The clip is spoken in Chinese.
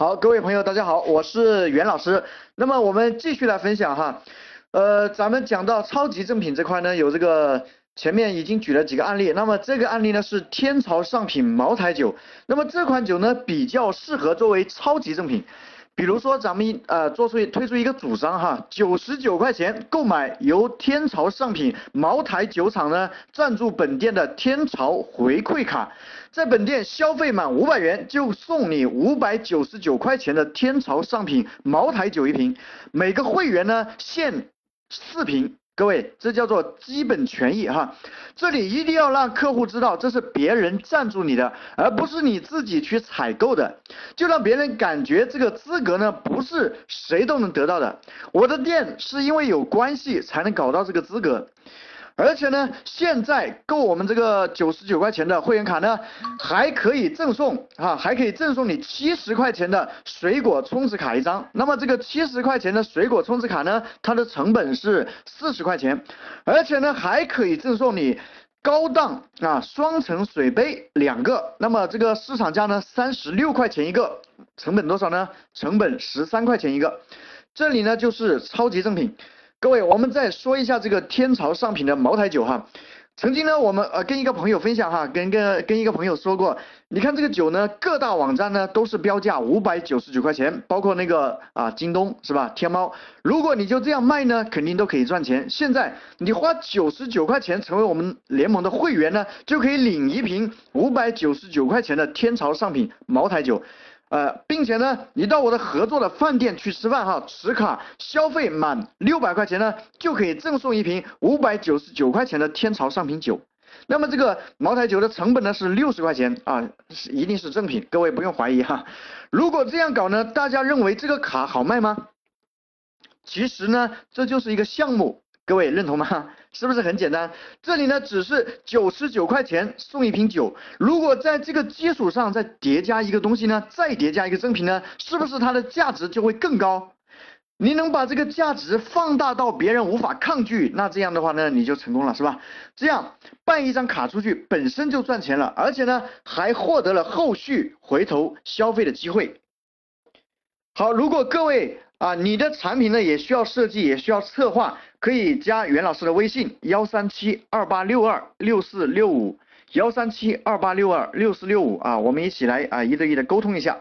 好，各位朋友，大家好，我是袁老师。那么我们继续来分享哈，呃，咱们讲到超级正品这块呢，有这个前面已经举了几个案例。那么这个案例呢是天朝上品茅台酒，那么这款酒呢比较适合作为超级正品。比如说，咱们呃做出推出一个主张哈，九十九块钱购买由天朝上品茅台酒厂呢赞助本店的天朝回馈卡，在本店消费满五百元就送你五百九十九块钱的天朝上品茅台酒一瓶，每个会员呢限四瓶。各位，这叫做基本权益哈，这里一定要让客户知道，这是别人赞助你的，而不是你自己去采购的，就让别人感觉这个资格呢不是谁都能得到的。我的店是因为有关系才能搞到这个资格。而且呢，现在购我们这个九十九块钱的会员卡呢，还可以赠送啊，还可以赠送你七十块钱的水果充值卡一张。那么这个七十块钱的水果充值卡呢，它的成本是四十块钱，而且呢还可以赠送你高档啊双层水杯两个。那么这个市场价呢三十六块钱一个，成本多少呢？成本十三块钱一个。这里呢就是超级正品。各位，我们再说一下这个天朝上品的茅台酒哈。曾经呢，我们呃跟一个朋友分享哈，跟跟跟一个朋友说过，你看这个酒呢，各大网站呢都是标价五百九十九块钱，包括那个啊京东是吧？天猫，如果你就这样卖呢，肯定都可以赚钱。现在你花九十九块钱成为我们联盟的会员呢，就可以领一瓶五百九十九块钱的天朝上品茅台酒。呃，并且呢，你到我的合作的饭店去吃饭哈，持卡消费满六百块钱呢，就可以赠送一瓶五百九十九块钱的天朝上品酒。那么这个茅台酒的成本呢是六十块钱啊，是一定是正品，各位不用怀疑哈。如果这样搞呢，大家认为这个卡好卖吗？其实呢，这就是一个项目。各位认同吗？是不是很简单？这里呢只是九十九块钱送一瓶酒，如果在这个基础上再叠加一个东西呢，再叠加一个赠品呢，是不是它的价值就会更高？你能把这个价值放大到别人无法抗拒，那这样的话呢，你就成功了，是吧？这样办一张卡出去本身就赚钱了，而且呢还获得了后续回头消费的机会。好，如果各位。啊，你的产品呢也需要设计，也需要策划，可以加袁老师的微信幺三七二八六二六四六五幺三七二八六二六四六五啊，我们一起来啊一对一的沟通一下。